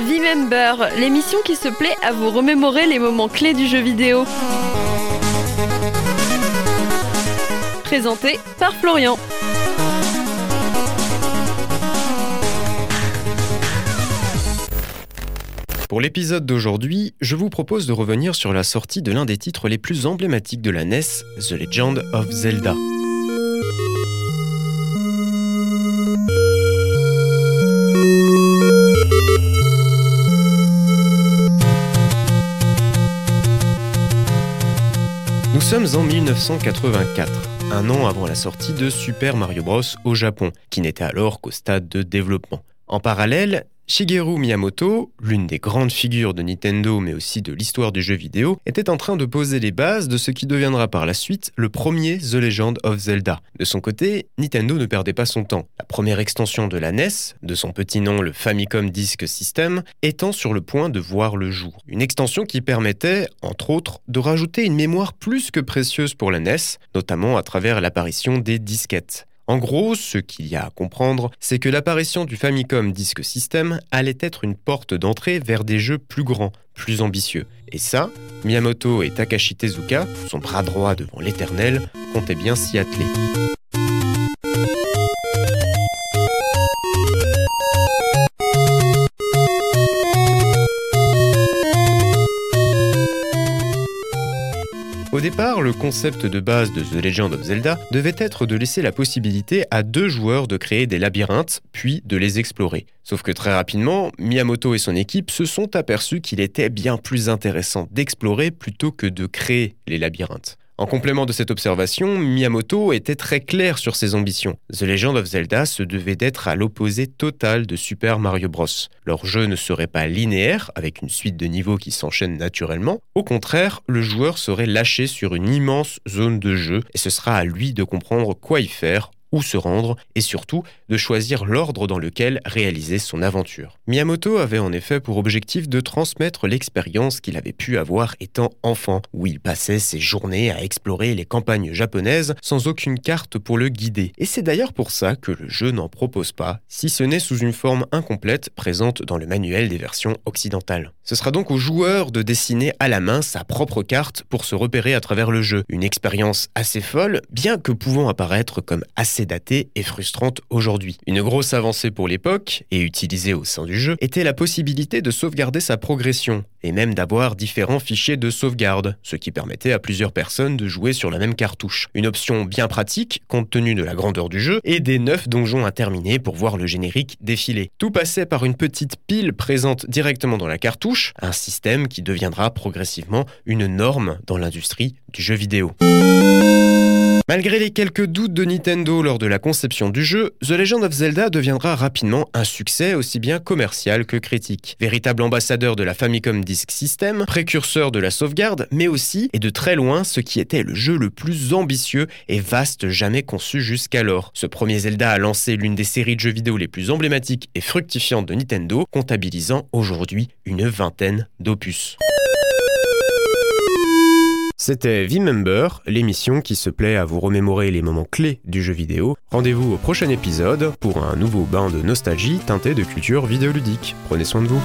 V-Member, l'émission qui se plaît à vous remémorer les moments clés du jeu vidéo. Présenté par Florian. Pour l'épisode d'aujourd'hui, je vous propose de revenir sur la sortie de l'un des titres les plus emblématiques de la NES, The Legend of Zelda. Nous sommes en 1984, un an avant la sortie de Super Mario Bros au Japon, qui n'était alors qu'au stade de développement. En parallèle, Shigeru Miyamoto, l'une des grandes figures de Nintendo mais aussi de l'histoire du jeu vidéo, était en train de poser les bases de ce qui deviendra par la suite le premier The Legend of Zelda. De son côté, Nintendo ne perdait pas son temps. La première extension de la NES, de son petit nom le Famicom Disk System, étant sur le point de voir le jour. Une extension qui permettait, entre autres, de rajouter une mémoire plus que précieuse pour la NES, notamment à travers l'apparition des disquettes. En gros, ce qu'il y a à comprendre, c'est que l'apparition du Famicom Disk System allait être une porte d'entrée vers des jeux plus grands, plus ambitieux. Et ça, Miyamoto et Takashi Tezuka, son bras droit devant l'éternel, comptaient bien s'y atteler. Au départ, le concept de base de The Legend of Zelda devait être de laisser la possibilité à deux joueurs de créer des labyrinthes, puis de les explorer. Sauf que très rapidement, Miyamoto et son équipe se sont aperçus qu'il était bien plus intéressant d'explorer plutôt que de créer les labyrinthes. En complément de cette observation, Miyamoto était très clair sur ses ambitions. The Legend of Zelda se devait d'être à l'opposé total de Super Mario Bros. Leur jeu ne serait pas linéaire, avec une suite de niveaux qui s'enchaînent naturellement. Au contraire, le joueur serait lâché sur une immense zone de jeu, et ce sera à lui de comprendre quoi y faire où se rendre et surtout de choisir l'ordre dans lequel réaliser son aventure. Miyamoto avait en effet pour objectif de transmettre l'expérience qu'il avait pu avoir étant enfant, où il passait ses journées à explorer les campagnes japonaises sans aucune carte pour le guider. Et c'est d'ailleurs pour ça que le jeu n'en propose pas, si ce n'est sous une forme incomplète présente dans le manuel des versions occidentales. Ce sera donc au joueur de dessiner à la main sa propre carte pour se repérer à travers le jeu. Une expérience assez folle, bien que pouvant apparaître comme datée et frustrante aujourd'hui. Une grosse avancée pour l'époque, et utilisée au sein du jeu, était la possibilité de sauvegarder sa progression, et même d'avoir différents fichiers de sauvegarde, ce qui permettait à plusieurs personnes de jouer sur la même cartouche. Une option bien pratique, compte tenu de la grandeur du jeu, et des 9 donjons à terminer pour voir le générique défiler. Tout passait par une petite pile présente directement dans la cartouche, un système qui deviendra progressivement une norme dans l'industrie du jeu vidéo. Malgré les quelques doutes de Nintendo lors de la conception du jeu, The Legend of Zelda deviendra rapidement un succès aussi bien commercial que critique. Véritable ambassadeur de la Famicom Disk System, précurseur de la sauvegarde, mais aussi, et de très loin, ce qui était le jeu le plus ambitieux et vaste jamais conçu jusqu'alors. Ce premier Zelda a lancé l'une des séries de jeux vidéo les plus emblématiques et fructifiantes de Nintendo, comptabilisant aujourd'hui une vingtaine d'opus. C'était Vmember, l'émission qui se plaît à vous remémorer les moments clés du jeu vidéo. Rendez-vous au prochain épisode pour un nouveau bain de nostalgie teinté de culture vidéoludique. Prenez soin de vous.